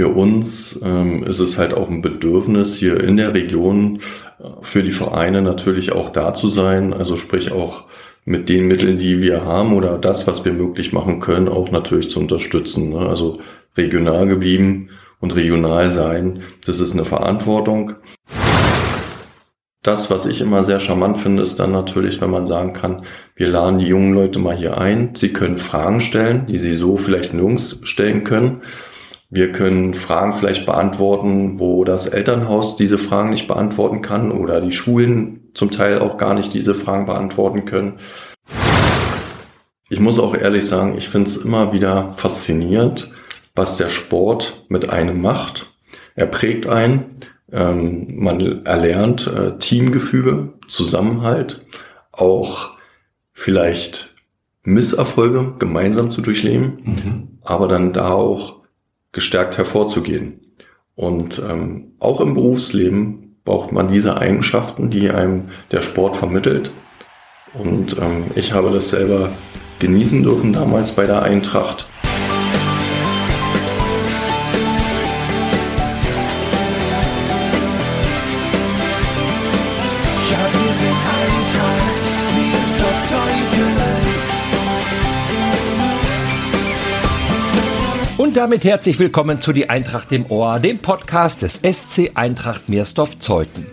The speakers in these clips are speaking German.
für uns ähm, ist es halt auch ein Bedürfnis, hier in der Region äh, für die Vereine natürlich auch da zu sein. Also sprich auch mit den Mitteln, die wir haben oder das, was wir möglich machen können, auch natürlich zu unterstützen. Ne? Also regional geblieben und regional sein, das ist eine Verantwortung. Das, was ich immer sehr charmant finde, ist dann natürlich, wenn man sagen kann, wir laden die jungen Leute mal hier ein. Sie können Fragen stellen, die sie so vielleicht nirgends stellen können. Wir können Fragen vielleicht beantworten, wo das Elternhaus diese Fragen nicht beantworten kann oder die Schulen zum Teil auch gar nicht diese Fragen beantworten können. Ich muss auch ehrlich sagen, ich finde es immer wieder faszinierend, was der Sport mit einem macht. Er prägt einen, ähm, man erlernt äh, Teamgefüge, Zusammenhalt, auch vielleicht Misserfolge gemeinsam zu durchleben, mhm. aber dann da auch gestärkt hervorzugehen. Und ähm, auch im Berufsleben braucht man diese Eigenschaften, die einem der Sport vermittelt. Und ähm, ich habe das selber genießen dürfen damals bei der Eintracht. Und damit herzlich willkommen zu Die Eintracht im Ohr, dem Podcast des SC Eintracht Meersdorf-Zeuthen.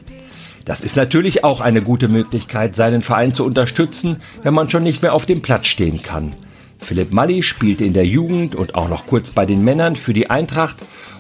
Das ist natürlich auch eine gute Möglichkeit, seinen Verein zu unterstützen, wenn man schon nicht mehr auf dem Platz stehen kann. Philipp Malli spielte in der Jugend und auch noch kurz bei den Männern für die Eintracht.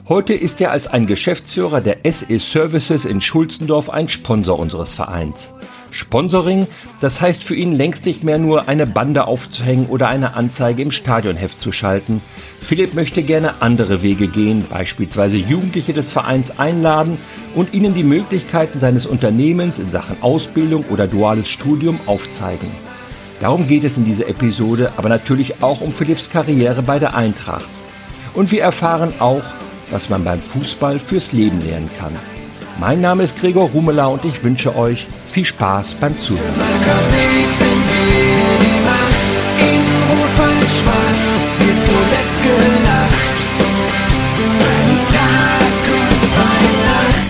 Heute ist er als ein Geschäftsführer der SE Services in Schulzendorf ein Sponsor unseres Vereins. Sponsoring, das heißt für ihn längst nicht mehr nur eine Bande aufzuhängen oder eine Anzeige im Stadionheft zu schalten. Philipp möchte gerne andere Wege gehen, beispielsweise Jugendliche des Vereins einladen und ihnen die Möglichkeiten seines Unternehmens in Sachen Ausbildung oder duales Studium aufzeigen. Darum geht es in dieser Episode, aber natürlich auch um Philipps Karriere bei der Eintracht. Und wir erfahren auch, was man beim Fußball fürs Leben lernen kann. Mein Name ist Gregor Rumela und ich wünsche euch viel Spaß beim Zuhören.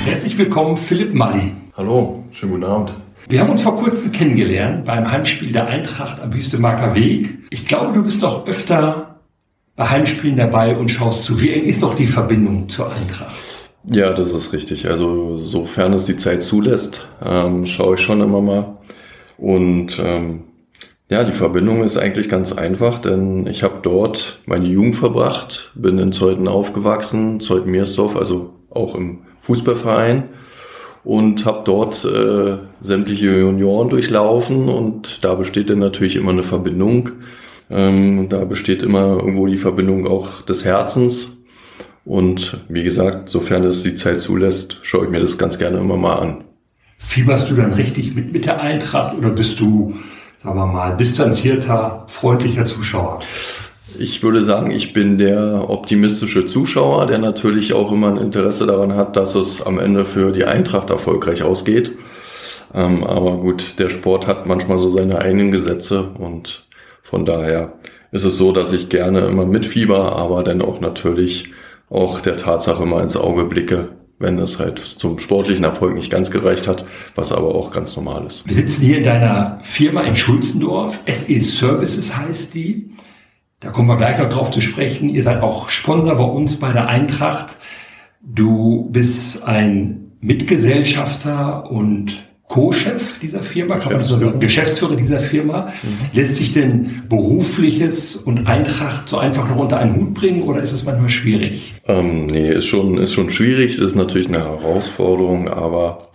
Herzlich willkommen, Philipp Mali. Hallo, schönen guten Abend. Wir haben uns vor kurzem kennengelernt beim Heimspiel der Eintracht am Wüstemarker Weg. Ich glaube, du bist doch öfter bei Heimspielen dabei und schaust zu. Wie eng ist doch die Verbindung zur Eintracht? Ja, das ist richtig. Also sofern es die Zeit zulässt, ähm, schaue ich schon immer mal. Und ähm, ja, die Verbindung ist eigentlich ganz einfach, denn ich habe dort meine Jugend verbracht, bin in Zeuthen aufgewachsen, Zeuthen-Meersdorf, also auch im Fußballverein und habe dort äh, sämtliche Junioren durchlaufen und da besteht dann natürlich immer eine Verbindung. Ähm, da besteht immer irgendwo die Verbindung auch des Herzens und wie gesagt, sofern es die Zeit zulässt, schaue ich mir das ganz gerne immer mal an. Fieberst du dann richtig mit mit der Eintracht oder bist du, sagen wir mal, distanzierter, freundlicher Zuschauer? Ich würde sagen, ich bin der optimistische Zuschauer, der natürlich auch immer ein Interesse daran hat, dass es am Ende für die Eintracht erfolgreich ausgeht. Ähm, aber gut, der Sport hat manchmal so seine eigenen Gesetze und von daher ist es so, dass ich gerne immer mitfieber, aber dann auch natürlich auch der Tatsache mal ins Auge blicke, wenn es halt zum sportlichen Erfolg nicht ganz gereicht hat, was aber auch ganz normal ist. Wir sitzen hier in deiner Firma in Schulzendorf. SE Services heißt die. Da kommen wir gleich noch drauf zu sprechen. Ihr seid auch Sponsor bei uns bei der Eintracht. Du bist ein Mitgesellschafter und Co-Chef dieser Firma, so sagen, Geschäftsführer dieser Firma. Mhm. Lässt sich denn berufliches und Eintracht so einfach noch unter einen Hut bringen oder ist es manchmal schwierig? Ähm, nee, ist schon, ist schon schwierig, das ist natürlich eine Herausforderung, aber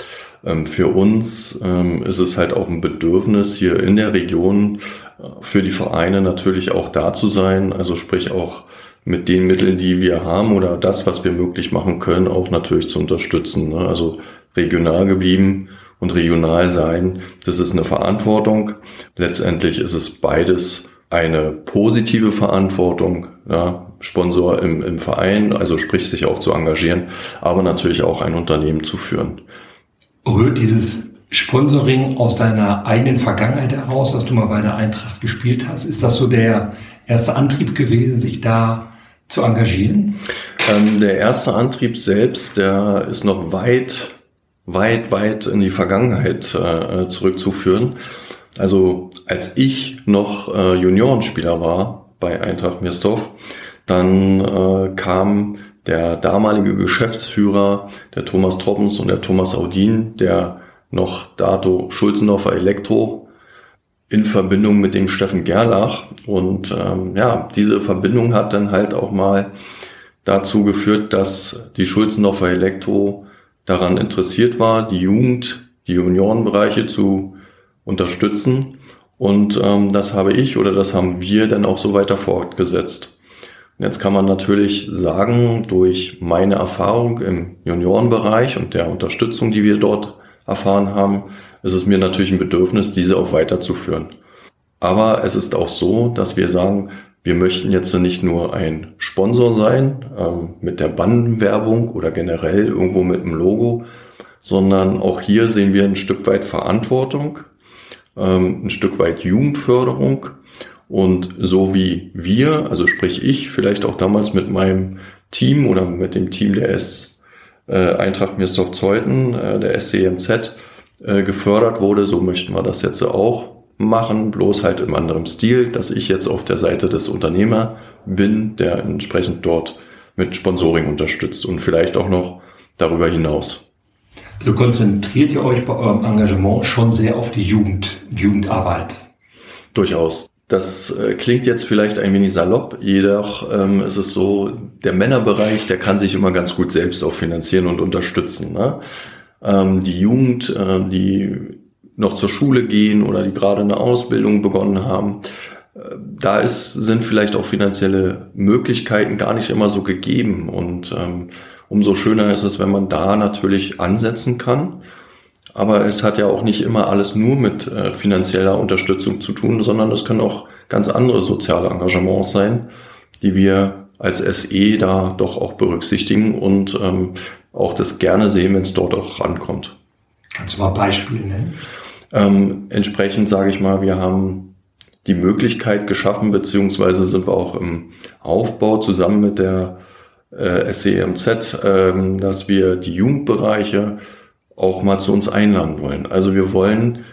ähm, für uns ähm, ist es halt auch ein Bedürfnis, hier in der Region äh, für die Vereine natürlich auch da zu sein, also sprich auch mit den Mitteln, die wir haben oder das, was wir möglich machen können, auch natürlich zu unterstützen. Ne? Also regional geblieben und regional sein, das ist eine Verantwortung. Letztendlich ist es beides eine positive Verantwortung, ja, Sponsor im, im Verein, also sprich sich auch zu engagieren, aber natürlich auch ein Unternehmen zu führen. Rührt dieses Sponsoring aus deiner eigenen Vergangenheit heraus, dass du mal bei der Eintracht gespielt hast? Ist das so der erste Antrieb gewesen, sich da zu engagieren? Ähm, der erste Antrieb selbst, der ist noch weit, weit, weit in die Vergangenheit äh, zurückzuführen. Also als ich noch äh, Juniorenspieler war bei Eintracht Mirsdorf, dann äh, kam der damalige Geschäftsführer, der Thomas Troppens und der Thomas Audin, der noch dato Schulzendorfer Elektro in Verbindung mit dem Steffen Gerlach. Und ähm, ja, diese Verbindung hat dann halt auch mal dazu geführt, dass die Schulzendorfer Elektro daran interessiert war, die Jugend, die Juniorenbereiche zu unterstützen. Und ähm, das habe ich oder das haben wir dann auch so weiter fortgesetzt. Jetzt kann man natürlich sagen, durch meine Erfahrung im Juniorenbereich und der Unterstützung, die wir dort erfahren haben, ist es mir natürlich ein Bedürfnis, diese auch weiterzuführen. Aber es ist auch so, dass wir sagen, wir möchten jetzt nicht nur ein Sponsor sein ähm, mit der Bandenwerbung oder generell irgendwo mit dem Logo, sondern auch hier sehen wir ein Stück weit Verantwortung, ähm, ein Stück weit Jugendförderung. Und so wie wir, also sprich ich, vielleicht auch damals mit meinem Team oder mit dem Team der S äh, Eintracht Mirsdorf Zeuthen, äh, der SCMZ, äh, gefördert wurde, so möchten wir das jetzt auch machen, bloß halt im anderen Stil, dass ich jetzt auf der Seite des Unternehmer bin, der entsprechend dort mit Sponsoring unterstützt und vielleicht auch noch darüber hinaus. Also konzentriert ihr euch bei eurem Engagement schon sehr auf die Jugend, Jugendarbeit? Durchaus. Das äh, klingt jetzt vielleicht ein wenig salopp, jedoch ähm, ist es so, der Männerbereich, der kann sich immer ganz gut selbst auch finanzieren und unterstützen. Ne? Ähm, die Jugend, äh, die noch zur Schule gehen oder die gerade eine Ausbildung begonnen haben, äh, da ist, sind vielleicht auch finanzielle Möglichkeiten gar nicht immer so gegeben. Und ähm, umso schöner ist es, wenn man da natürlich ansetzen kann aber es hat ja auch nicht immer alles nur mit äh, finanzieller Unterstützung zu tun, sondern es können auch ganz andere soziale Engagements sein, die wir als SE da doch auch berücksichtigen und ähm, auch das gerne sehen, wenn es dort auch rankommt. Kannst du mal Beispiele nennen? Ähm, entsprechend sage ich mal, wir haben die Möglichkeit geschaffen, beziehungsweise sind wir auch im Aufbau zusammen mit der äh, SCMZ, ähm, dass wir die Jugendbereiche auch mal zu uns einladen wollen. Also wir wollen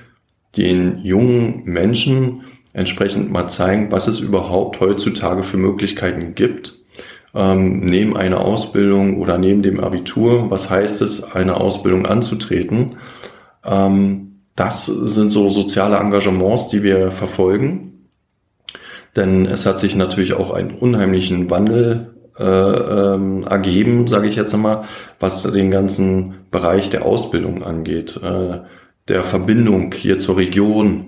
den jungen Menschen entsprechend mal zeigen, was es überhaupt heutzutage für Möglichkeiten gibt. Ähm, neben einer Ausbildung oder neben dem Abitur, was heißt es, eine Ausbildung anzutreten? Ähm, das sind so soziale Engagements, die wir verfolgen. Denn es hat sich natürlich auch einen unheimlichen Wandel äh, ähm, ergeben, sage ich jetzt einmal, was den ganzen Bereich der Ausbildung angeht, äh, der Verbindung hier zur Region.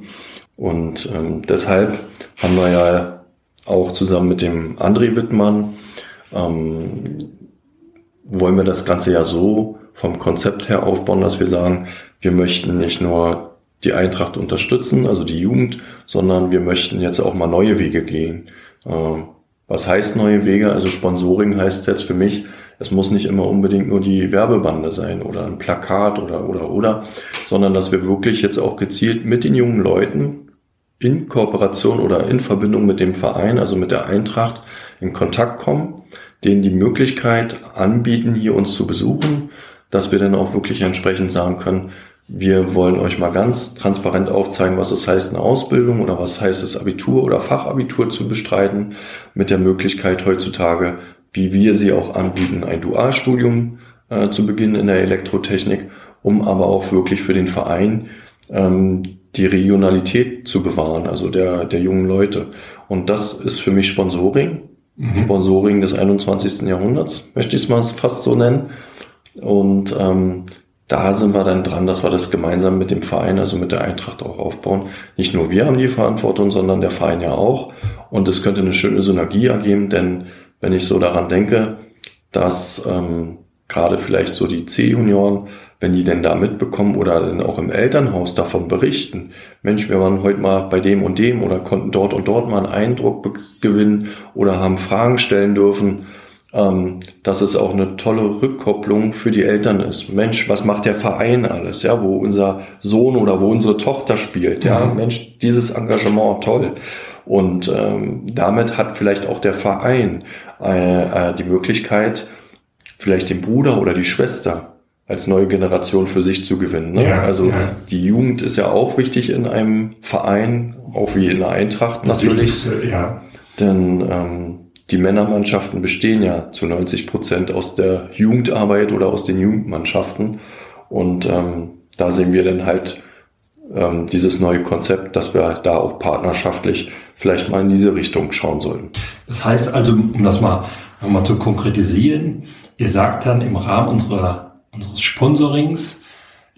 Und ähm, deshalb haben wir ja auch zusammen mit dem André Wittmann, ähm, wollen wir das Ganze ja so vom Konzept her aufbauen, dass wir sagen, wir möchten nicht nur die Eintracht unterstützen, also die Jugend, sondern wir möchten jetzt auch mal neue Wege gehen. Ähm, was heißt neue Wege? Also Sponsoring heißt jetzt für mich, es muss nicht immer unbedingt nur die Werbebande sein oder ein Plakat oder, oder, oder, sondern dass wir wirklich jetzt auch gezielt mit den jungen Leuten in Kooperation oder in Verbindung mit dem Verein, also mit der Eintracht, in Kontakt kommen, denen die Möglichkeit anbieten, hier uns zu besuchen, dass wir dann auch wirklich entsprechend sagen können, wir wollen euch mal ganz transparent aufzeigen, was es heißt, eine Ausbildung oder was heißt es, Abitur oder Fachabitur zu bestreiten, mit der Möglichkeit heutzutage, wie wir sie auch anbieten, ein Dualstudium äh, zu beginnen in der Elektrotechnik, um aber auch wirklich für den Verein ähm, die Regionalität zu bewahren, also der, der jungen Leute. Und das ist für mich Sponsoring, mhm. Sponsoring des 21. Jahrhunderts, möchte ich es mal fast so nennen. Und ähm, da sind wir dann dran, dass wir das gemeinsam mit dem Verein, also mit der Eintracht auch aufbauen. Nicht nur wir haben die Verantwortung, sondern der Verein ja auch. Und es könnte eine schöne Synergie ergeben, denn wenn ich so daran denke, dass ähm, gerade vielleicht so die C-Junioren, wenn die denn da mitbekommen oder dann auch im Elternhaus davon berichten, Mensch, wir waren heute mal bei dem und dem oder konnten dort und dort mal einen Eindruck gewinnen oder haben Fragen stellen dürfen ähm, dass es auch eine tolle Rückkopplung für die Eltern ist. Mensch, was macht der Verein alles? Ja, wo unser Sohn oder wo unsere Tochter spielt. Ja, mhm. Mensch, dieses Engagement toll. Und ähm, damit hat vielleicht auch der Verein äh, äh, die Möglichkeit, vielleicht den Bruder oder die Schwester als neue Generation für sich zu gewinnen. Ne? Ja, also ja. die Jugend ist ja auch wichtig in einem Verein, auch wie in der Eintracht das natürlich. Ja. Denn ähm, die Männermannschaften bestehen ja zu 90 Prozent aus der Jugendarbeit oder aus den Jugendmannschaften. Und ähm, da sehen wir dann halt ähm, dieses neue Konzept, dass wir da auch partnerschaftlich vielleicht mal in diese Richtung schauen sollten. Das heißt also, um das mal nochmal zu konkretisieren, ihr sagt dann im Rahmen unserer, unseres Sponsorings,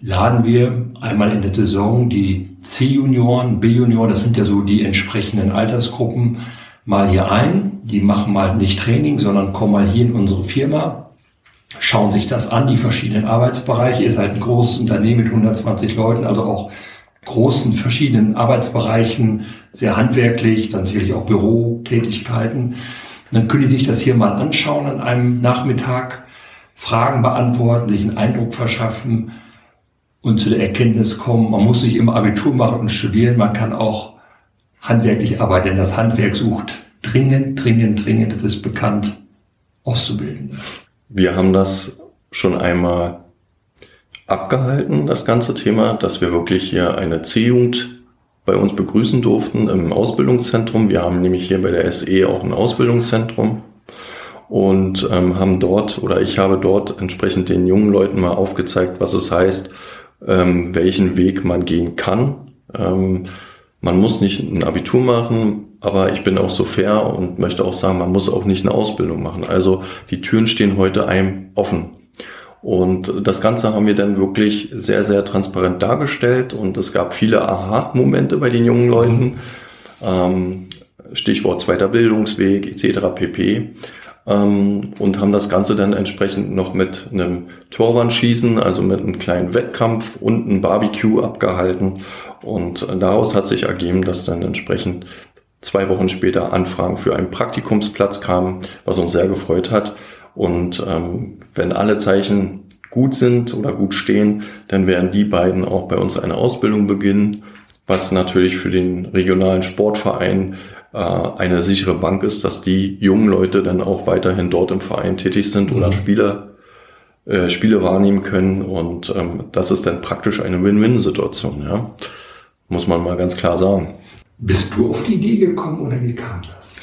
laden wir einmal in der Saison die C-Junioren, B-Junioren, das sind ja so die entsprechenden Altersgruppen, mal hier ein. Die machen mal nicht Training, sondern kommen mal hier in unsere Firma, schauen sich das an, die verschiedenen Arbeitsbereiche. Ihr seid ein großes Unternehmen mit 120 Leuten, also auch großen verschiedenen Arbeitsbereichen, sehr handwerklich, dann sicherlich auch Bürotätigkeiten. Dann können die sich das hier mal anschauen an einem Nachmittag, Fragen beantworten, sich einen Eindruck verschaffen und zu der Erkenntnis kommen, man muss sich immer Abitur machen und studieren, man kann auch handwerklich arbeiten, denn das Handwerk sucht dringend, dringend, dringend, das ist bekannt, Auszubildende. Wir haben das schon einmal abgehalten, das ganze Thema, dass wir wirklich hier eine C-Jugend bei uns begrüßen durften im Ausbildungszentrum. Wir haben nämlich hier bei der SE auch ein Ausbildungszentrum und ähm, haben dort oder ich habe dort entsprechend den jungen Leuten mal aufgezeigt, was es heißt, ähm, welchen Weg man gehen kann. Ähm, man muss nicht ein Abitur machen, aber ich bin auch so fair und möchte auch sagen, man muss auch nicht eine Ausbildung machen. Also die Türen stehen heute einem offen. Und das Ganze haben wir dann wirklich sehr, sehr transparent dargestellt und es gab viele Aha-Momente bei den jungen Leuten. Ähm, Stichwort zweiter Bildungsweg etc. pp. Ähm, und haben das Ganze dann entsprechend noch mit einem Torwandschießen, also mit einem kleinen Wettkampf und einem Barbecue abgehalten. Und daraus hat sich ergeben, dass dann entsprechend zwei Wochen später Anfragen für einen Praktikumsplatz kamen, was uns sehr gefreut hat. Und ähm, wenn alle Zeichen gut sind oder gut stehen, dann werden die beiden auch bei uns eine Ausbildung beginnen, was natürlich für den regionalen Sportverein äh, eine sichere Bank ist, dass die jungen Leute dann auch weiterhin dort im Verein tätig sind mhm. oder Spieler äh, Spiele wahrnehmen können. Und ähm, das ist dann praktisch eine Win-Win-Situation, ja. Muss man mal ganz klar sagen. Bist du auf die Idee gekommen oder wie kam das?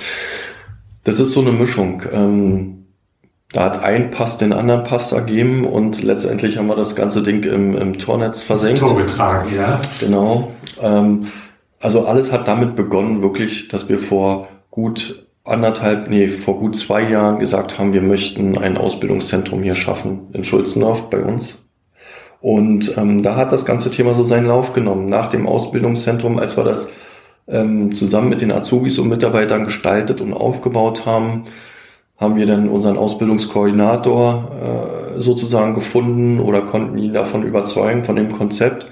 Das ist so eine Mischung. Ähm, da hat ein Pass den anderen Pass ergeben und letztendlich haben wir das ganze Ding im, im Tornetz versenkt. Das Tor getragen, ja. Genau. Ähm, also alles hat damit begonnen, wirklich, dass wir vor gut anderthalb, nee, vor gut zwei Jahren gesagt haben, wir möchten ein Ausbildungszentrum hier schaffen in Schulzenhof bei uns. Und ähm, da hat das ganze Thema so seinen Lauf genommen. Nach dem Ausbildungszentrum, als wir das ähm, zusammen mit den Azubis und Mitarbeitern gestaltet und aufgebaut haben, haben wir dann unseren Ausbildungskoordinator äh, sozusagen gefunden oder konnten ihn davon überzeugen, von dem Konzept.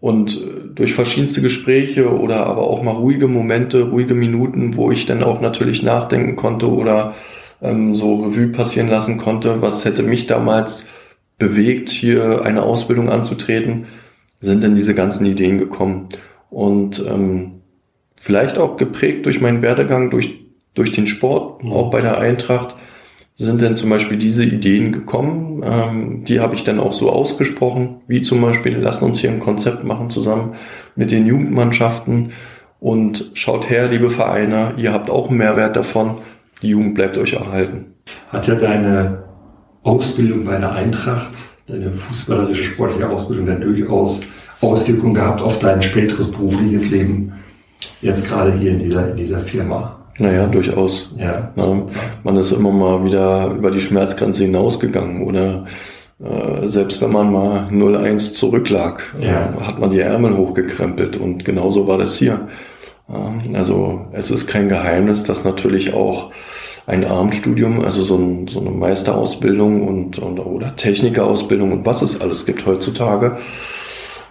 Und äh, durch verschiedenste Gespräche oder aber auch mal ruhige Momente, ruhige Minuten, wo ich dann auch natürlich nachdenken konnte oder ähm, so Revue passieren lassen konnte, was hätte mich damals bewegt, hier eine Ausbildung anzutreten, sind dann diese ganzen Ideen gekommen. Und ähm, vielleicht auch geprägt durch meinen Werdegang, durch durch den Sport, mhm. auch bei der Eintracht, sind denn zum Beispiel diese Ideen gekommen. Ähm, die habe ich dann auch so ausgesprochen, wie zum Beispiel, lassen uns hier ein Konzept machen zusammen mit den Jugendmannschaften und schaut her, liebe Vereine, ihr habt auch einen Mehrwert davon, die Jugend bleibt euch erhalten. Hat ja deine Ausbildung bei der Eintracht, deine fußballerische sportliche Ausbildung dann durchaus Auswirkungen gehabt auf dein späteres berufliches Leben, jetzt gerade hier in dieser, in dieser Firma? Naja, durchaus. Ja, ja, man ist immer mal wieder über die Schmerzgrenze hinausgegangen oder äh, selbst wenn man mal 0-1 zurücklag, äh, ja. äh, hat man die Ärmel hochgekrempelt und genauso war das hier. Äh, also es ist kein Geheimnis, dass natürlich auch ein Abendstudium, also so, ein, so eine Meisterausbildung und, und oder Technikerausbildung und was es alles gibt heutzutage,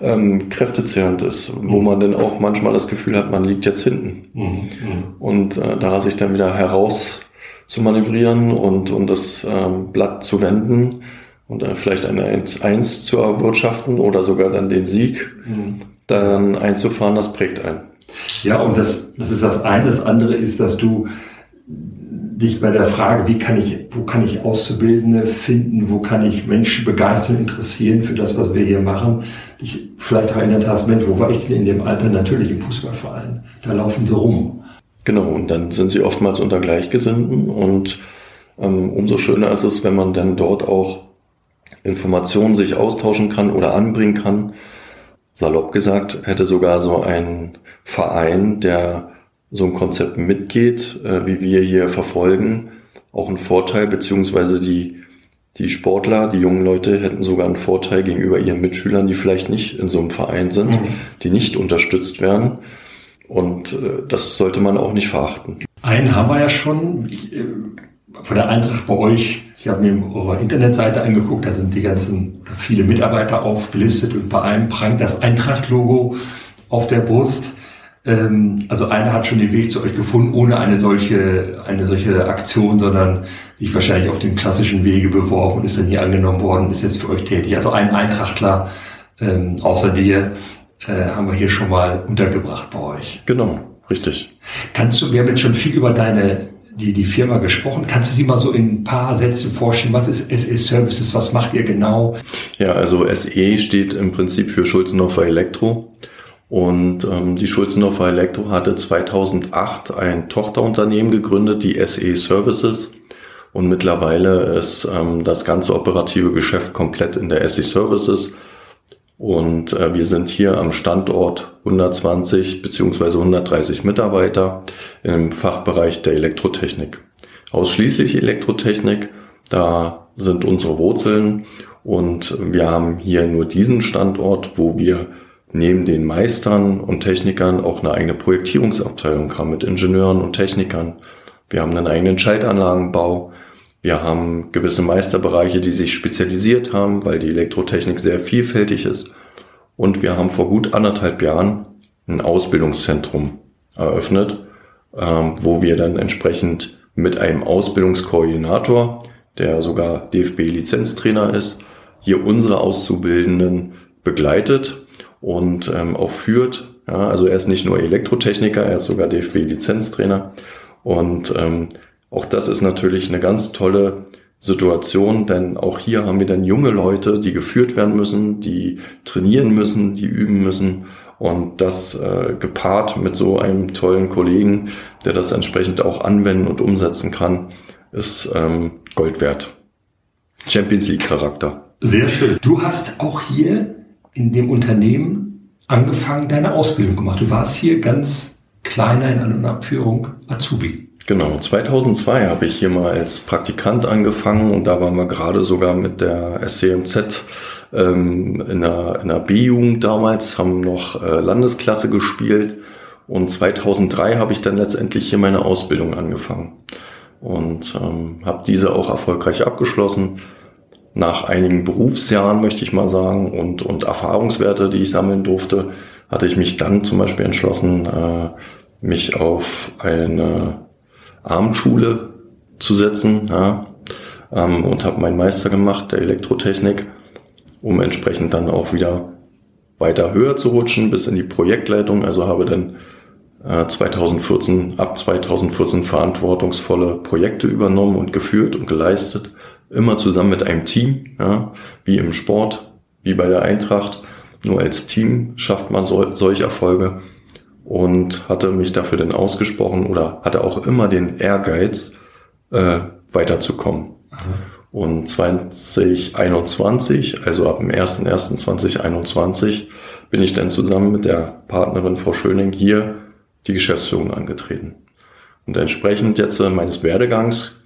ähm, kräftezehrend ist, wo mhm. man dann auch manchmal das Gefühl hat, man liegt jetzt hinten. Mhm. mhm. Und äh, da sich dann wieder heraus zu manövrieren und, und das ähm, Blatt zu wenden und dann vielleicht eine 1-1 zu erwirtschaften oder sogar dann den Sieg mhm. dann einzufahren, das prägt einen. Ja, und das, das ist das eine. Das andere ist, dass du dich bei der Frage, wie kann ich, wo kann ich Auszubildende finden, wo kann ich Menschen begeistern, interessieren für das, was wir hier machen, dich vielleicht erinnert hast, Mensch, wo war ich denn in dem Alter? Natürlich im Fußballverein. Da laufen sie rum. Genau, und dann sind sie oftmals unter Gleichgesinnten und ähm, umso schöner ist es, wenn man dann dort auch Informationen sich austauschen kann oder anbringen kann. Salopp gesagt, hätte sogar so ein Verein, der so ein Konzept mitgeht, äh, wie wir hier verfolgen, auch ein Vorteil, beziehungsweise die, die Sportler, die jungen Leute hätten sogar einen Vorteil gegenüber ihren Mitschülern, die vielleicht nicht in so einem Verein sind, mhm. die nicht unterstützt werden. Und äh, das sollte man auch nicht verachten. Einen haben wir ja schon. Ich, äh, von der Eintracht bei euch, ich habe mir eure Internetseite angeguckt, da sind die ganzen, viele Mitarbeiter aufgelistet und bei einem prangt das Eintracht-Logo auf der Brust. Ähm, also einer hat schon den Weg zu euch gefunden, ohne eine solche, eine solche Aktion, sondern sich wahrscheinlich auf dem klassischen Wege beworben und ist dann hier angenommen worden, ist jetzt für euch tätig. Also ein Eintrachtler ähm, außer dir äh, haben wir hier schon mal untergebracht bei euch. Genau, richtig. Kannst du, wir haben jetzt schon viel über deine die, die Firma gesprochen. Kannst du sie mal so in ein paar Sätzen vorstellen? Was ist SE Services? Was macht ihr genau? Ja, also SE steht im Prinzip für Schulzenhofer Elektro. Und ähm, die Schulzenhofer Elektro hatte 2008 ein Tochterunternehmen gegründet, die SE Services. Und mittlerweile ist ähm, das ganze operative Geschäft komplett in der SE Services. Und äh, wir sind hier am Standort 120 beziehungsweise 130 Mitarbeiter im Fachbereich der Elektrotechnik. Ausschließlich Elektrotechnik, da sind unsere Wurzeln und wir haben hier nur diesen Standort, wo wir neben den Meistern und Technikern auch eine eigene Projektierungsabteilung haben mit Ingenieuren und Technikern. Wir haben einen eigenen Schaltanlagenbau. Wir haben gewisse Meisterbereiche, die sich spezialisiert haben, weil die Elektrotechnik sehr vielfältig ist. Und wir haben vor gut anderthalb Jahren ein Ausbildungszentrum eröffnet, ähm, wo wir dann entsprechend mit einem Ausbildungskoordinator, der sogar DFB-Lizenztrainer ist, hier unsere Auszubildenden begleitet und ähm, auch führt. Ja, also er ist nicht nur Elektrotechniker, er ist sogar DFB-Lizenztrainer. Und ähm, auch das ist natürlich eine ganz tolle Situation, denn auch hier haben wir dann junge Leute, die geführt werden müssen, die trainieren müssen, die üben müssen. Und das äh, gepaart mit so einem tollen Kollegen, der das entsprechend auch anwenden und umsetzen kann, ist ähm, Gold wert. Champions League Charakter. Sehr schön. Du hast auch hier in dem Unternehmen angefangen, deine Ausbildung gemacht. Du warst hier ganz kleiner in An- und Abführung Azubi. Genau, 2002 habe ich hier mal als Praktikant angefangen und da waren wir gerade sogar mit der SCMZ ähm, in der, in der B-Jugend damals, haben noch äh, Landesklasse gespielt und 2003 habe ich dann letztendlich hier meine Ausbildung angefangen und ähm, habe diese auch erfolgreich abgeschlossen. Nach einigen Berufsjahren möchte ich mal sagen und, und Erfahrungswerte, die ich sammeln durfte, hatte ich mich dann zum Beispiel entschlossen, äh, mich auf eine Abendschule zu setzen ja, ähm, und habe meinen Meister gemacht der Elektrotechnik, um entsprechend dann auch wieder weiter höher zu rutschen bis in die Projektleitung. Also habe dann äh, 2014 ab 2014 verantwortungsvolle Projekte übernommen und geführt und geleistet, immer zusammen mit einem Team, ja, wie im Sport, wie bei der Eintracht. Nur als Team schafft man so, solche Erfolge und hatte mich dafür dann ausgesprochen oder hatte auch immer den Ehrgeiz, äh, weiterzukommen. Mhm. Und 2021, also ab dem 01.01.2021, bin ich dann zusammen mit der Partnerin Frau Schöning hier die Geschäftsführung angetreten. Und entsprechend jetzt äh, meines Werdegangs,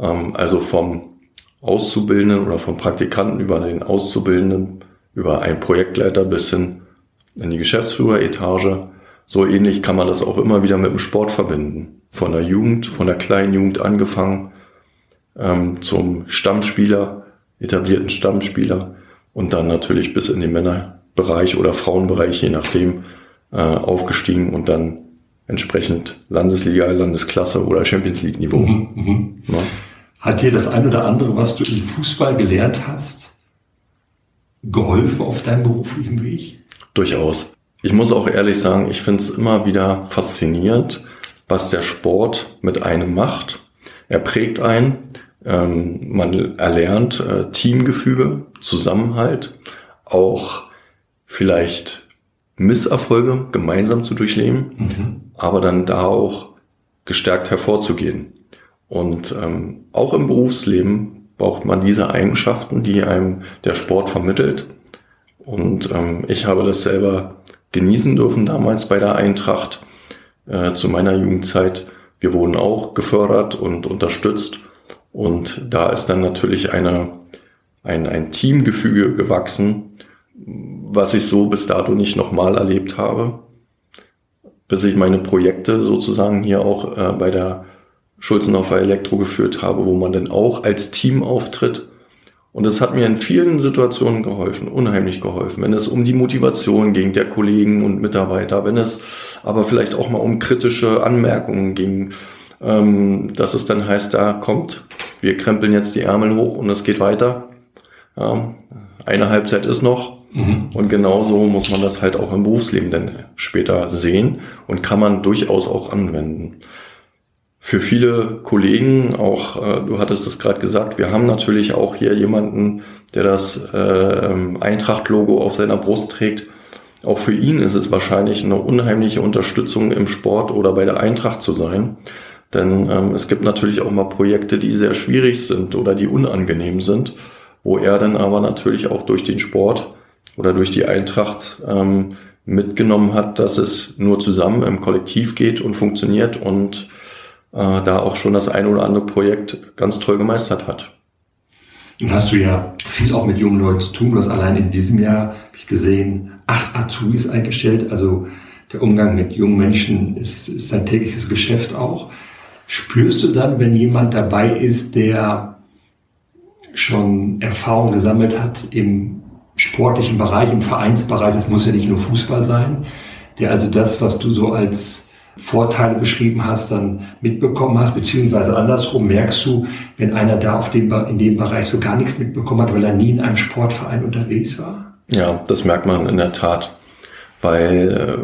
ähm, also vom Auszubildenden oder vom Praktikanten über den Auszubildenden, über einen Projektleiter bis hin in die Geschäftsführeretage, so ähnlich kann man das auch immer wieder mit dem Sport verbinden. Von der Jugend, von der kleinen Jugend angefangen, ähm, zum Stammspieler, etablierten Stammspieler und dann natürlich bis in den Männerbereich oder Frauenbereich, je nachdem, äh, aufgestiegen und dann entsprechend Landesliga, Landesklasse oder Champions League Niveau. Mhm, mhm. Ja. Hat dir das ein oder andere, was du im Fußball gelernt hast, geholfen auf deinem beruflichen Weg? Durchaus. Ich muss auch ehrlich sagen, ich finde es immer wieder faszinierend, was der Sport mit einem macht. Er prägt einen, ähm, man erlernt äh, Teamgefüge, Zusammenhalt, auch vielleicht Misserfolge gemeinsam zu durchleben, mhm. aber dann da auch gestärkt hervorzugehen. Und ähm, auch im Berufsleben braucht man diese Eigenschaften, die einem der Sport vermittelt. Und ähm, ich habe das selber genießen dürfen damals bei der Eintracht äh, zu meiner Jugendzeit. Wir wurden auch gefördert und unterstützt. Und da ist dann natürlich eine, ein, ein Teamgefüge gewachsen, was ich so bis dato nicht nochmal erlebt habe. Bis ich meine Projekte sozusagen hier auch äh, bei der Schulzenhofer Elektro geführt habe, wo man dann auch als Team auftritt. Und es hat mir in vielen Situationen geholfen, unheimlich geholfen, wenn es um die Motivation ging der Kollegen und Mitarbeiter, wenn es aber vielleicht auch mal um kritische Anmerkungen ging, ähm, dass es dann heißt, da kommt, wir krempeln jetzt die Ärmel hoch und es geht weiter. Eine Halbzeit ist noch. Mhm. Und genauso muss man das halt auch im Berufsleben dann später sehen und kann man durchaus auch anwenden für viele Kollegen, auch äh, du hattest es gerade gesagt, wir haben natürlich auch hier jemanden, der das äh, Eintracht-Logo auf seiner Brust trägt. Auch für ihn ist es wahrscheinlich eine unheimliche Unterstützung im Sport oder bei der Eintracht zu sein. Denn ähm, es gibt natürlich auch mal Projekte, die sehr schwierig sind oder die unangenehm sind, wo er dann aber natürlich auch durch den Sport oder durch die Eintracht ähm, mitgenommen hat, dass es nur zusammen im Kollektiv geht und funktioniert und äh, da auch schon das eine oder andere Projekt ganz toll gemeistert hat. Nun hast du ja viel auch mit jungen Leuten zu tun. Du hast allein in diesem Jahr, habe ich gesehen, acht Azubis eingestellt. Also der Umgang mit jungen Menschen ist, ist ein tägliches Geschäft auch. Spürst du dann, wenn jemand dabei ist, der schon Erfahrung gesammelt hat im sportlichen Bereich, im Vereinsbereich, es muss ja nicht nur Fußball sein, der also das, was du so als Vorteile beschrieben hast, dann mitbekommen hast, beziehungsweise andersrum merkst du, wenn einer da auf dem, in dem Bereich so gar nichts mitbekommen hat, weil er nie in einem Sportverein unterwegs war? Ja, das merkt man in der Tat, weil äh,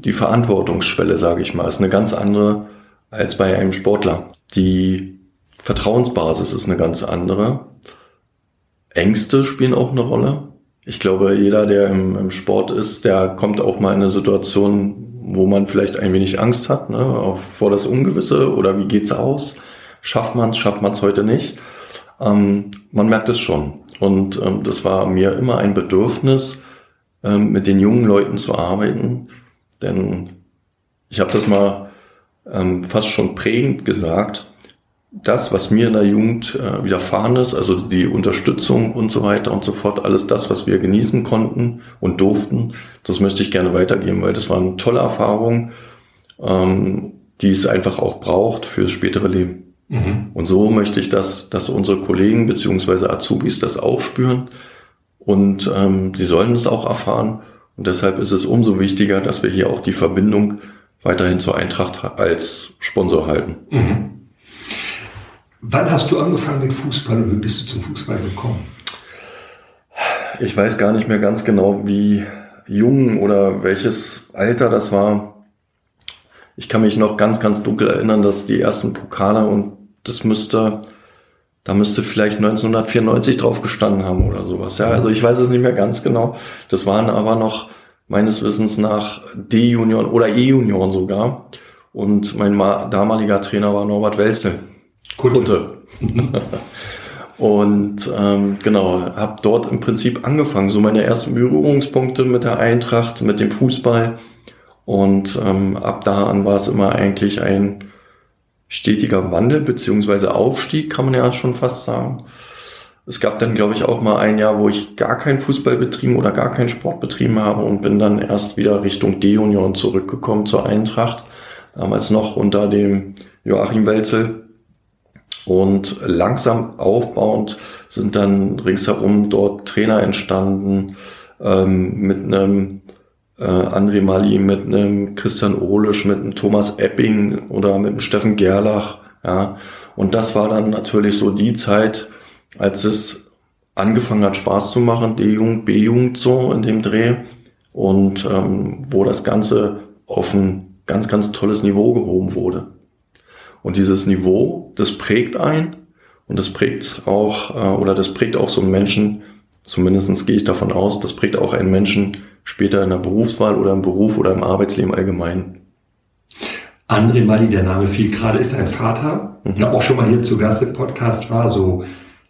die Verantwortungsschwelle, sage ich mal, ist eine ganz andere als bei einem Sportler. Die Vertrauensbasis ist eine ganz andere. Ängste spielen auch eine Rolle. Ich glaube, jeder, der im, im Sport ist, der kommt auch mal in eine Situation, wo man vielleicht ein wenig Angst hat, ne, auch vor das Ungewisse oder wie geht's aus? Schafft man es, schafft man es heute nicht? Ähm, man merkt es schon. Und ähm, das war mir immer ein Bedürfnis, ähm, mit den jungen Leuten zu arbeiten. Denn ich habe das mal ähm, fast schon prägend gesagt, das, was mir in der Jugend äh, widerfahren ist, also die Unterstützung und so weiter und so fort, alles das, was wir genießen konnten und durften, das möchte ich gerne weitergeben, weil das war eine tolle Erfahrung, ähm, die es einfach auch braucht fürs spätere Leben. Mhm. Und so möchte ich, dass, dass unsere Kollegen beziehungsweise Azubis das auch spüren und ähm, sie sollen es auch erfahren. Und deshalb ist es umso wichtiger, dass wir hier auch die Verbindung weiterhin zur Eintracht als Sponsor halten. Mhm. Wann hast du angefangen mit Fußball und wie bist du zum Fußball gekommen? Ich weiß gar nicht mehr ganz genau, wie jung oder welches Alter das war. Ich kann mich noch ganz, ganz dunkel erinnern, dass die ersten Pokale und das müsste, da müsste vielleicht 1994 drauf gestanden haben oder sowas. Ja, also ich weiß es nicht mehr ganz genau. Das waren aber noch meines Wissens nach D-Junioren oder E-Junioren sogar. Und mein damaliger Trainer war Norbert Welzel. Kutte. Und ähm, genau, habe dort im Prinzip angefangen, so meine ersten Berührungspunkte mit der Eintracht, mit dem Fußball. Und ähm, ab da an war es immer eigentlich ein stetiger Wandel beziehungsweise Aufstieg, kann man ja schon fast sagen. Es gab dann, glaube ich, auch mal ein Jahr, wo ich gar keinen Fußball betrieben oder gar keinen Sport betrieben habe und bin dann erst wieder Richtung D-Union zurückgekommen zur Eintracht. Damals noch unter dem Joachim Welzel, und langsam aufbauend sind dann ringsherum dort Trainer entstanden ähm, mit einem äh, André Mali mit einem Christian Ohlisch, mit einem Thomas Epping oder mit einem Steffen Gerlach. Ja. Und das war dann natürlich so die Zeit, als es angefangen hat, Spaß zu machen, D-Jugend, B-Jugend so in dem Dreh. Und ähm, wo das Ganze auf ein ganz, ganz tolles Niveau gehoben wurde. Und dieses Niveau, das prägt ein und das prägt auch, äh, oder das prägt auch so einen Menschen, zumindestens gehe ich davon aus, das prägt auch einen Menschen später in der Berufswahl oder im Beruf oder im Arbeitsleben allgemein. André Mali, der Name fiel gerade, ist ein Vater, mhm. der auch schon mal hier zu Gast im Podcast war, so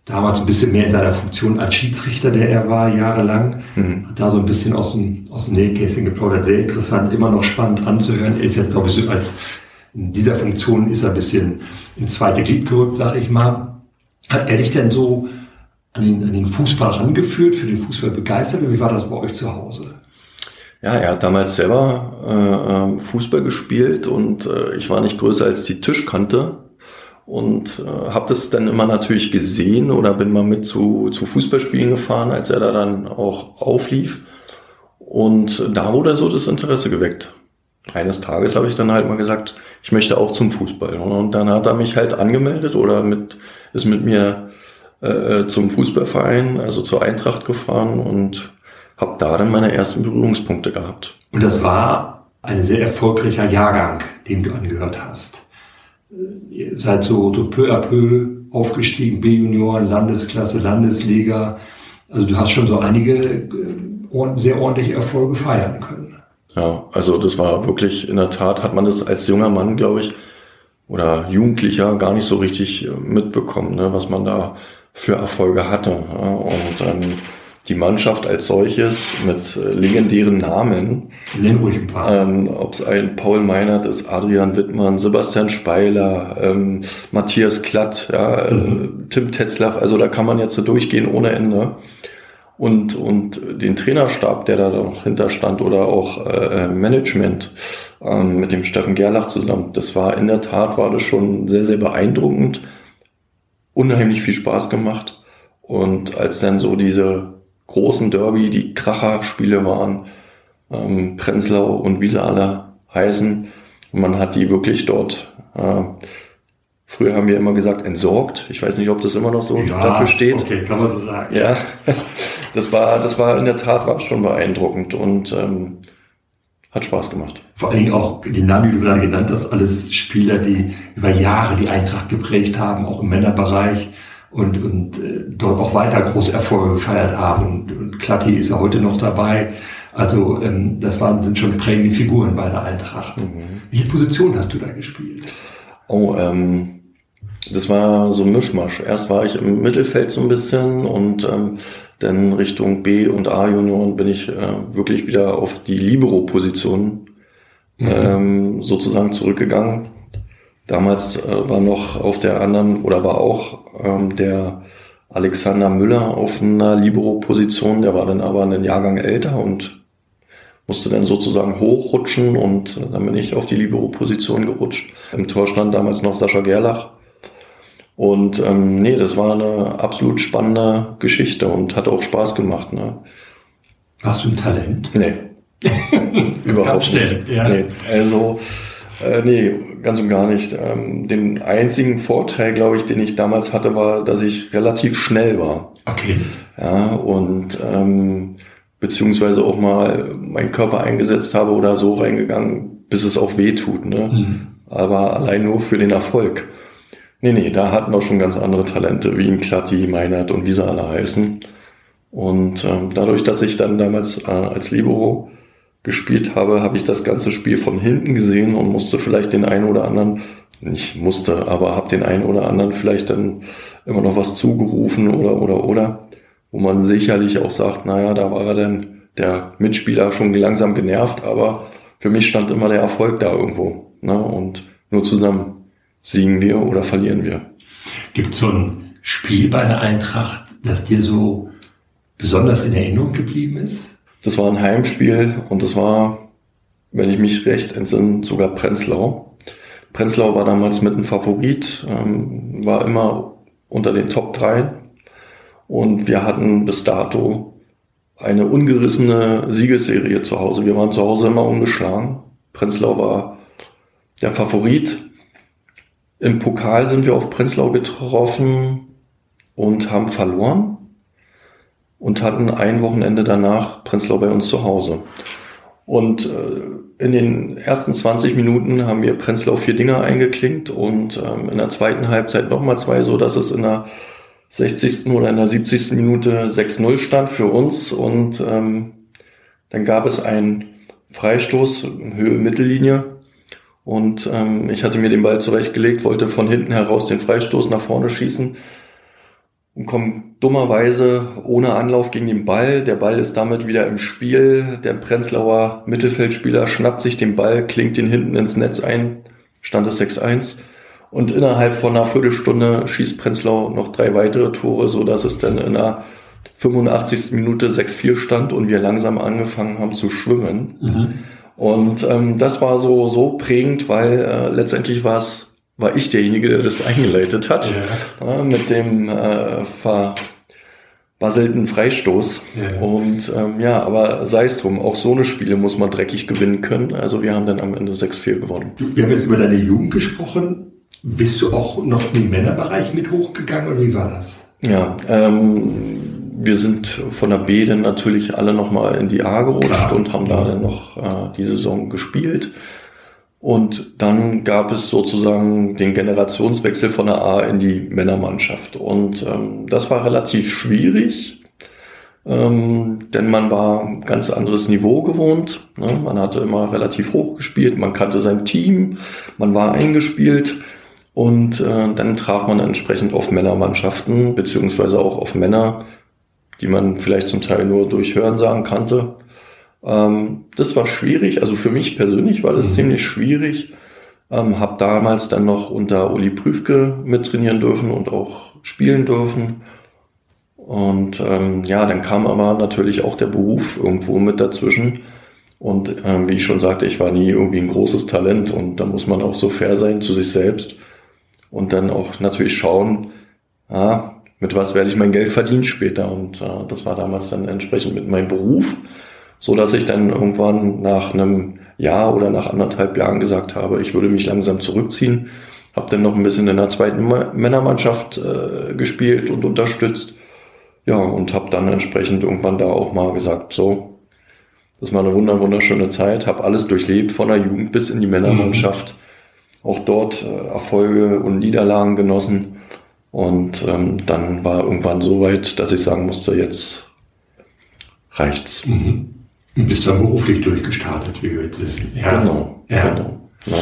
damals ein bisschen mehr in seiner Funktion als Schiedsrichter, der er war, jahrelang. Mhm. Hat da so ein bisschen aus dem, aus dem Nähkästchen geplaudert. Sehr interessant, immer noch spannend anzuhören. Er ist jetzt, glaube ich, so als in dieser Funktion ist er ein bisschen ins zweite Glied gerückt, sag ich mal. Hat er dich denn so an den, an den Fußball rangeführt, für den Fußball begeistert? Oder wie war das bei euch zu Hause? Ja, er hat damals selber äh, ähm, Fußball gespielt und äh, ich war nicht größer als die Tischkante und äh, habe das dann immer natürlich gesehen oder bin mal mit zu, zu Fußballspielen gefahren, als er da dann auch auflief. Und da wurde so das Interesse geweckt. Eines Tages habe ich dann halt mal gesagt, ich möchte auch zum Fußball. Und dann hat er mich halt angemeldet oder mit, ist mit mir äh, zum Fußballverein, also zur Eintracht gefahren und habe da dann meine ersten Berührungspunkte gehabt. Und das war ein sehr erfolgreicher Jahrgang, dem du angehört hast. Ihr seid so, so peu à peu aufgestiegen, B-Junior, Landesklasse, Landesliga. Also du hast schon so einige äh, sehr ordentliche Erfolge feiern können. Ja, also das war wirklich, in der Tat hat man das als junger Mann, glaube ich, oder Jugendlicher gar nicht so richtig äh, mitbekommen, ne, was man da für Erfolge hatte. Und ähm, die Mannschaft als solches mit äh, legendären Namen. Nenn ruhig ein paar. Ähm, Ob es ein Paul Meinert ist, Adrian Wittmann, Sebastian Speiler, ähm, Matthias Klatt, ja, äh, mhm. äh, Tim Tetzlaff, also da kann man jetzt so durchgehen ohne Ende. Und, und den Trainerstab, der da noch hinterstand oder auch äh, Management ähm, mit dem Steffen Gerlach zusammen, das war in der Tat, war das schon sehr, sehr beeindruckend. Unheimlich viel Spaß gemacht. Und als dann so diese großen Derby die Kracherspiele waren, ähm, Prenzlau und wie sie alle heißen. Man hat die wirklich dort, äh, früher haben wir immer gesagt, entsorgt. Ich weiß nicht, ob das immer noch so ja, dafür steht. Okay, kann man so sagen. Ja, das war, das war in der Tat war schon beeindruckend und ähm, hat Spaß gemacht. Vor allen Dingen auch die Namen, die du gerade genannt hast, alles Spieler, die über Jahre die Eintracht geprägt haben, auch im Männerbereich und, und äh, dort auch weiter große Erfolge gefeiert haben. Und, und Klatti ist ja heute noch dabei. Also ähm, das waren, sind schon prägende Figuren bei der Eintracht. Mhm. Welche Position hast du da gespielt? Oh, ähm, das war so ein Mischmasch. Erst war ich im Mittelfeld so ein bisschen und ähm, dann Richtung B und A-Junioren bin ich äh, wirklich wieder auf die Libero-Position mhm. ähm, sozusagen zurückgegangen. Damals äh, war noch auf der anderen oder war auch ähm, der Alexander Müller auf einer Libero-Position, der war dann aber einen Jahrgang älter und musste dann sozusagen hochrutschen und äh, dann bin ich auf die Libero-Position gerutscht. Im Tor stand damals noch Sascha Gerlach. Und ähm, nee, das war eine absolut spannende Geschichte und hat auch Spaß gemacht. Ne? Hast du ein Talent? Nee. Überhaupt nicht. Ja. Nee. Also äh, nee, ganz und gar nicht. Ähm, den einzigen Vorteil, glaube ich, den ich damals hatte, war, dass ich relativ schnell war. Okay. Ja, und ähm, beziehungsweise auch mal meinen Körper eingesetzt habe oder so reingegangen, bis es auch weh tut. Ne? Mhm. Aber allein nur für den Erfolg. Nee, nee, da hatten wir schon ganz andere Talente, wie ein Klatti, Meinert und wie sie alle heißen. Und ähm, dadurch, dass ich dann damals äh, als Libero gespielt habe, habe ich das ganze Spiel von hinten gesehen und musste vielleicht den einen oder anderen, nicht musste, aber habe den einen oder anderen vielleicht dann immer noch was zugerufen oder oder oder, wo man sicherlich auch sagt, naja, da war dann der Mitspieler schon langsam genervt, aber für mich stand immer der Erfolg da irgendwo. Ne? Und nur zusammen siegen wir oder verlieren wir. Gibt so ein Spiel bei der Eintracht, das dir so besonders in Erinnerung geblieben ist? Das war ein Heimspiel und das war, wenn ich mich recht entsinne, sogar Prenzlau. Prenzlau war damals mit ein Favorit, ähm, war immer unter den Top 3 und wir hatten bis dato eine ungerissene Siegesserie zu Hause. Wir waren zu Hause immer ungeschlagen. Prenzlau war der Favorit. Im Pokal sind wir auf Prenzlau getroffen und haben verloren und hatten ein Wochenende danach Prenzlau bei uns zu Hause. Und äh, in den ersten 20 Minuten haben wir Prenzlau vier Dinger eingeklinkt und ähm, in der zweiten Halbzeit nochmal zwei, so dass es in der 60. oder in der 70. Minute 6-0 stand für uns und ähm, dann gab es einen Freistoß, Höhe Mittellinie und ähm, ich hatte mir den Ball zurechtgelegt, wollte von hinten heraus den Freistoß nach vorne schießen und komme dummerweise ohne Anlauf gegen den Ball. Der Ball ist damit wieder im Spiel. Der Prenzlauer Mittelfeldspieler schnappt sich den Ball, klingt ihn hinten ins Netz ein, stand es 6-1. Und innerhalb von einer Viertelstunde schießt Prenzlau noch drei weitere Tore, so dass es dann in der 85. Minute 6-4 stand und wir langsam angefangen haben zu schwimmen. Mhm. Und ähm, das war so, so prägend, weil äh, letztendlich war es, war ich derjenige, der das eingeleitet hat, ja. äh, mit dem äh, verbaselten Freistoß. Ja. Und ähm, ja, aber sei es drum, auch so eine Spiele muss man dreckig gewinnen können. Also wir haben dann am Ende 6-4 gewonnen. Wir haben jetzt über deine Jugend gesprochen. Bist du auch noch im Männerbereich mit hochgegangen oder wie war das? Ja, ähm, wir sind von der B dann natürlich alle nochmal in die A gerutscht Klar. und haben da dann noch äh, die Saison gespielt. Und dann gab es sozusagen den Generationswechsel von der A in die Männermannschaft. Und ähm, das war relativ schwierig, ähm, denn man war ein ganz anderes Niveau gewohnt. Ne? Man hatte immer relativ hoch gespielt, man kannte sein Team, man war eingespielt. Und äh, dann traf man entsprechend auf Männermannschaften, beziehungsweise auch auf Männer, die man vielleicht zum Teil nur durch Hörensagen kannte. Ähm, das war schwierig, also für mich persönlich war das mhm. ziemlich schwierig. Ähm, hab damals dann noch unter Uli Prüfke mittrainieren dürfen und auch spielen dürfen. Und ähm, ja, dann kam aber natürlich auch der Beruf irgendwo mit dazwischen. Und ähm, wie ich schon sagte, ich war nie irgendwie ein großes Talent und da muss man auch so fair sein zu sich selbst und dann auch natürlich schauen, ah, mit was werde ich mein Geld verdienen später. Und äh, das war damals dann entsprechend mit meinem Beruf, so dass ich dann irgendwann nach einem Jahr oder nach anderthalb Jahren gesagt habe, ich würde mich langsam zurückziehen. Habe dann noch ein bisschen in der zweiten Männermannschaft äh, gespielt und unterstützt. Ja, und habe dann entsprechend irgendwann da auch mal gesagt, so, das war eine wunderschöne Zeit, habe alles durchlebt, von der Jugend bis in die Männermannschaft. Mhm auch dort äh, Erfolge und Niederlagen genossen. Und ähm, dann war irgendwann so weit, dass ich sagen musste, jetzt reicht's. Mhm. Und bist dann beruflich durchgestartet, wie wir jetzt wissen. Ja. Genau. Ja. genau. Ja.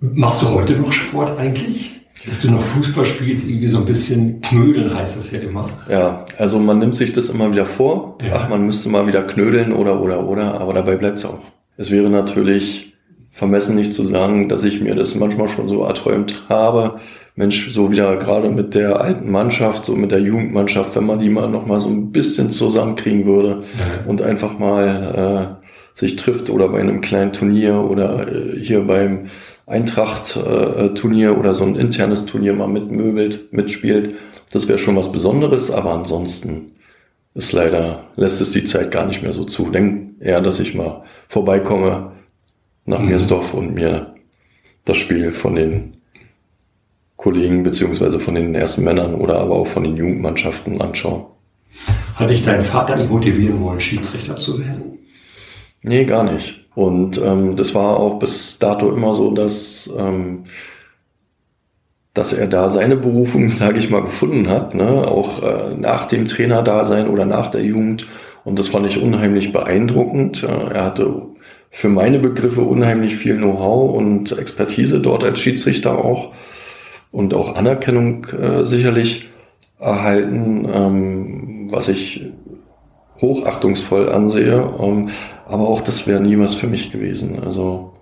Machst du heute noch Sport eigentlich? Dass du noch Fußball spielst, irgendwie so ein bisschen knödeln heißt das ja immer. Ja, also man nimmt sich das immer wieder vor. Ja. Ach, man müsste mal wieder knödeln oder, oder, oder, aber dabei bleibt's auch. Es wäre natürlich vermessen nicht zu sagen, dass ich mir das manchmal schon so erträumt habe. Mensch, so wieder gerade mit der alten Mannschaft, so mit der Jugendmannschaft, wenn man die mal noch mal so ein bisschen zusammenkriegen würde ja. und einfach mal äh, sich trifft oder bei einem kleinen Turnier oder äh, hier beim Eintracht-Turnier äh, oder so ein internes Turnier mal mitmöbelt, mitspielt. Das wäre schon was Besonderes, aber ansonsten ist leider, lässt es die Zeit gar nicht mehr so zu. Denk eher, dass ich mal vorbeikomme, nach mhm. Meersdorf und mir das Spiel von den Kollegen beziehungsweise von den ersten Männern oder aber auch von den Jugendmannschaften anschauen. Hat dich dein Vater nicht motivieren wollen, Schiedsrichter zu werden? Nee, gar nicht. Und ähm, das war auch bis dato immer so, dass, ähm, dass er da seine Berufung, sage ich mal, gefunden hat, ne? auch äh, nach dem Trainerdasein oder nach der Jugend. Und das fand ich unheimlich beeindruckend. Äh, er hatte für meine Begriffe unheimlich viel Know-how und Expertise dort als Schiedsrichter auch und auch Anerkennung äh, sicherlich erhalten, ähm, was ich hochachtungsvoll ansehe. Ähm, aber auch das wäre nie was für mich gewesen. Also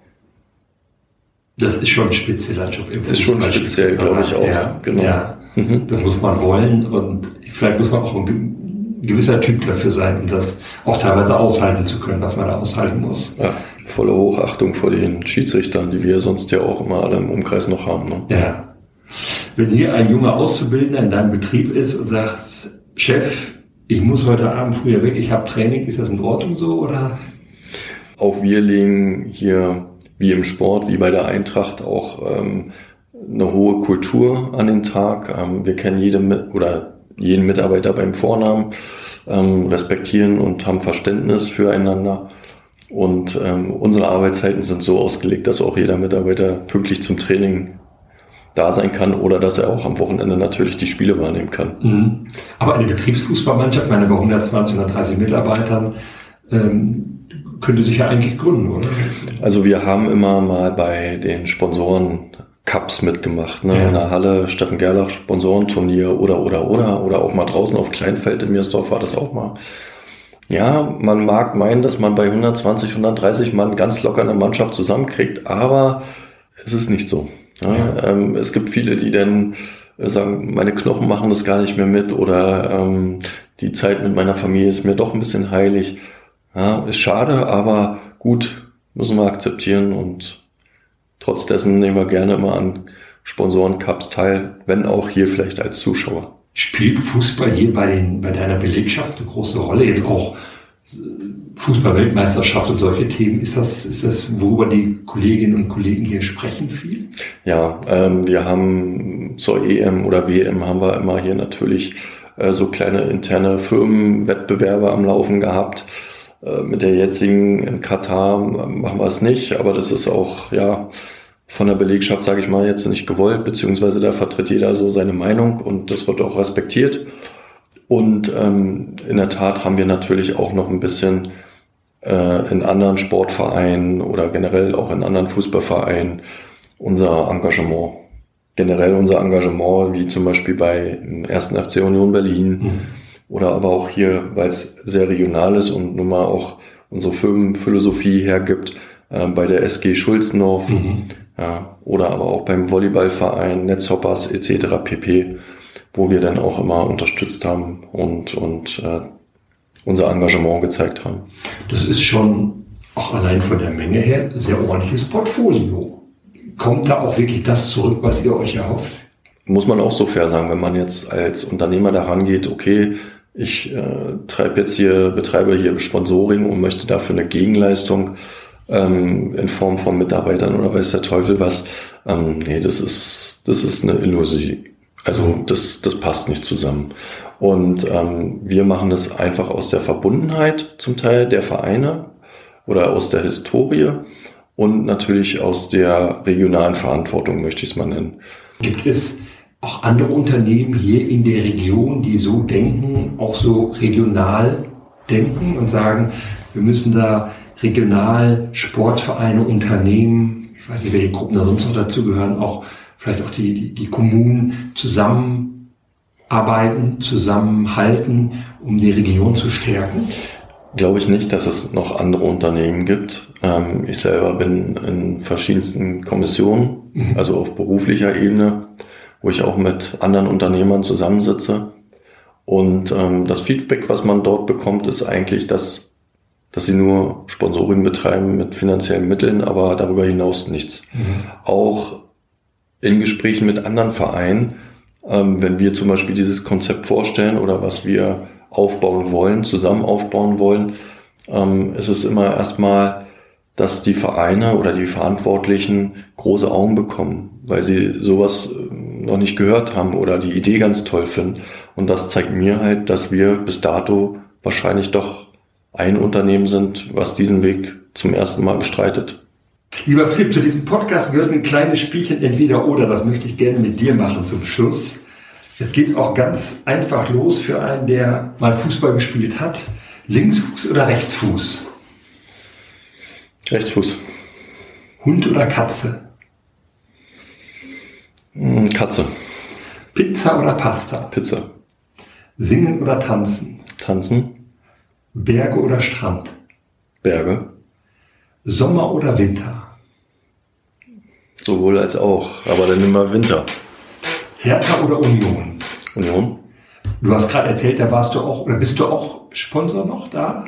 das ist schon ein spezieller Job. Im ist schon speziell, glaube ich auch. Ja, genau. Ja, mhm. Das muss man wollen und vielleicht muss man auch ein gewisser Typ dafür sein, um das auch teilweise aushalten zu können, was man da aushalten muss. Ja, volle Hochachtung vor den Schiedsrichtern, die wir sonst ja auch immer alle im Umkreis noch haben. Ne? Ja. Wenn hier ein junger Auszubildender in deinem Betrieb ist und sagt, Chef, ich muss heute Abend früher weg, ich habe Training, ist das in Ordnung so oder? Auch wir legen hier wie im Sport, wie bei der Eintracht auch ähm, eine hohe Kultur an den Tag. Ähm, wir kennen jede oder jeden Mitarbeiter beim Vornamen, ähm, respektieren und haben Verständnis füreinander. Und ähm, unsere Arbeitszeiten sind so ausgelegt, dass auch jeder Mitarbeiter pünktlich zum Training da sein kann oder dass er auch am Wochenende natürlich die Spiele wahrnehmen kann. Mhm. Aber eine Betriebsfußballmannschaft, meine bei 120, 130 Mitarbeitern, ähm, könnte sich ja eigentlich gründen, oder? Also wir haben immer mal bei den Sponsoren Cups mitgemacht, ne? Ja. In der Halle, Steffen Gerlach, Sponsorenturnier oder, oder, oder, oder auch mal draußen auf Kleinfeld in Miersdorf war das auch mal. Ja, man mag meinen, dass man bei 120, 130 Mann ganz locker eine Mannschaft zusammenkriegt, aber es ist nicht so. Ja? Ähm, es gibt viele, die dann sagen, meine Knochen machen das gar nicht mehr mit oder ähm, die Zeit mit meiner Familie ist mir doch ein bisschen heilig. Ja, ist schade, aber gut, müssen wir akzeptieren und trotz dessen nehmen wir gerne immer an Sponsoren-Cups teil, wenn auch hier vielleicht als Zuschauer. Spielt Fußball hier bei, den, bei deiner Belegschaft eine große Rolle? Jetzt auch äh, Fußball-Weltmeisterschaft und solche Themen. Ist das, ist das, worüber die Kolleginnen und Kollegen hier sprechen viel? Ja, ähm, wir haben zur EM oder WM haben wir immer hier natürlich äh, so kleine interne Firmenwettbewerbe am Laufen gehabt äh, mit der jetzigen in Katar machen wir es nicht, aber das ist auch ja von der Belegschaft, sage ich mal, jetzt nicht gewollt, beziehungsweise da vertritt jeder so seine Meinung und das wird auch respektiert. Und ähm, in der Tat haben wir natürlich auch noch ein bisschen in anderen Sportvereinen oder generell auch in anderen Fußballvereinen unser Engagement. Generell unser Engagement, wie zum Beispiel bei dem ersten FC Union Berlin. Mhm oder aber auch hier, weil es sehr regional ist und nun mal auch unsere Firmenphilosophie hergibt, äh, bei der SG Schulzenhof mhm. ja, oder aber auch beim Volleyballverein, Netzhoppers etc. pp., wo wir dann auch immer unterstützt haben und, und äh, unser Engagement gezeigt haben. Das ist schon auch allein von der Menge her sehr ordentliches Portfolio. Kommt da auch wirklich das zurück, was ihr euch erhofft? Muss man auch so fair sagen, wenn man jetzt als Unternehmer daran geht, okay, ich äh, treibe jetzt hier, betreibe hier Sponsoring und möchte dafür eine Gegenleistung ähm, in Form von Mitarbeitern oder weiß der Teufel was. Ähm, nee, das ist, das ist eine Illusion. Also das, das passt nicht zusammen. Und ähm, wir machen das einfach aus der Verbundenheit zum Teil der Vereine oder aus der Historie und natürlich aus der regionalen Verantwortung, möchte ich es mal nennen. Gibt es auch andere Unternehmen hier in der Region, die so denken, auch so regional denken und sagen, wir müssen da regional Sportvereine, Unternehmen, ich weiß nicht, welche Gruppen da sonst noch dazugehören, auch vielleicht auch die, die, die Kommunen zusammenarbeiten, zusammenhalten, um die Region zu stärken? Glaube ich nicht, dass es noch andere Unternehmen gibt. Ähm, ich selber bin in verschiedensten Kommissionen, mhm. also auf beruflicher Ebene wo ich auch mit anderen Unternehmern zusammensitze. Und ähm, das Feedback, was man dort bekommt, ist eigentlich, dass, dass sie nur Sponsoring betreiben mit finanziellen Mitteln, aber darüber hinaus nichts. Mhm. Auch in Gesprächen mit anderen Vereinen, ähm, wenn wir zum Beispiel dieses Konzept vorstellen oder was wir aufbauen wollen, zusammen aufbauen wollen, ähm, ist es immer erstmal, dass die Vereine oder die Verantwortlichen große Augen bekommen, weil sie sowas noch nicht gehört haben oder die Idee ganz toll finden. Und das zeigt mir halt, dass wir bis dato wahrscheinlich doch ein Unternehmen sind, was diesen Weg zum ersten Mal bestreitet. Lieber Philipp, zu diesem Podcast gehört ein kleines Spielchen entweder oder. Das möchte ich gerne mit dir machen zum Schluss. Es geht auch ganz einfach los für einen, der mal Fußball gespielt hat. Linksfuß oder Rechtsfuß? Rechtsfuß. Hund oder Katze? Hm, Katze. Pizza oder Pasta? Pizza. Singen oder tanzen? Tanzen. Berge oder Strand? Berge. Sommer oder Winter? Sowohl als auch, aber dann immer Winter. Hertha oder Union? Union. Du hast gerade erzählt, da warst du auch, oder bist du auch Sponsor noch da?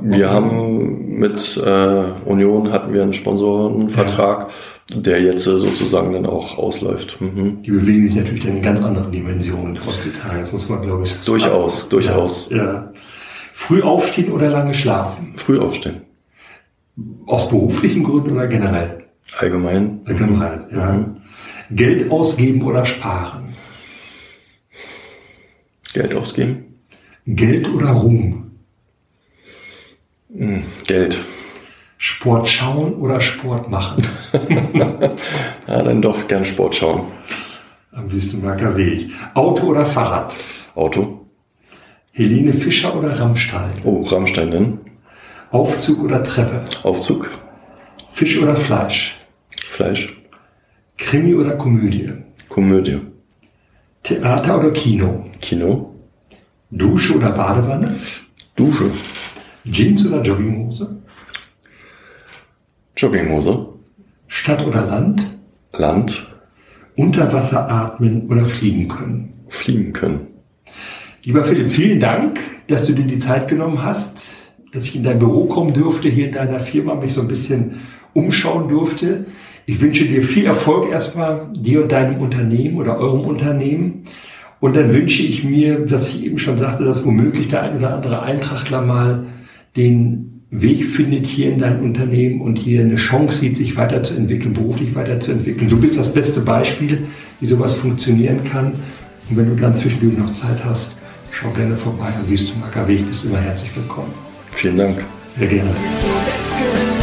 Wir haben mit äh, Union hatten wir einen Sponsorenvertrag. Ja der jetzt äh, sozusagen dann auch ausläuft. Mhm. Die bewegen sich natürlich dann in ganz anderen Dimensionen heutzutage. Das muss man, glaube ich, Durchaus, sagen. durchaus. Ja, ja. Früh aufstehen oder lange schlafen? Früh aufstehen. Aus beruflichen Gründen oder generell? Allgemein. Allgemein, mhm. ja. Geld ausgeben oder sparen? Geld ausgeben. Geld oder Ruhm? Hm, Geld. Sport schauen oder Sport machen? ja, dann doch gern Sport schauen. Am Wüstenmarker Weg. Auto oder Fahrrad? Auto. Helene Fischer oder Rammstein? Oh, Rammstein denn? Aufzug oder Treppe? Aufzug. Fisch oder Fleisch? Fleisch. Krimi oder Komödie? Komödie. Theater oder Kino? Kino. Dusche oder Badewanne? Dusche. Jeans oder Jogginghose? Jogginghose. Stadt oder Land? Land. Unter Wasser atmen oder fliegen können? Fliegen können. Lieber Philipp, vielen Dank, dass du dir die Zeit genommen hast, dass ich in dein Büro kommen durfte, hier in deiner Firma mich so ein bisschen umschauen durfte. Ich wünsche dir viel Erfolg erstmal, dir und deinem Unternehmen oder eurem Unternehmen. Und dann wünsche ich mir, was ich eben schon sagte, dass womöglich der ein oder andere Eintrachtler mal den Weg findet hier in dein Unternehmen und hier eine Chance sieht, sich weiterzuentwickeln, beruflich weiterzuentwickeln. Du bist das beste Beispiel, wie sowas funktionieren kann. Und wenn du dann zwischendurch noch Zeit hast, schau gerne vorbei am Wüstenmarker Weg. Bist immer herzlich willkommen. Vielen Dank. Sehr gerne.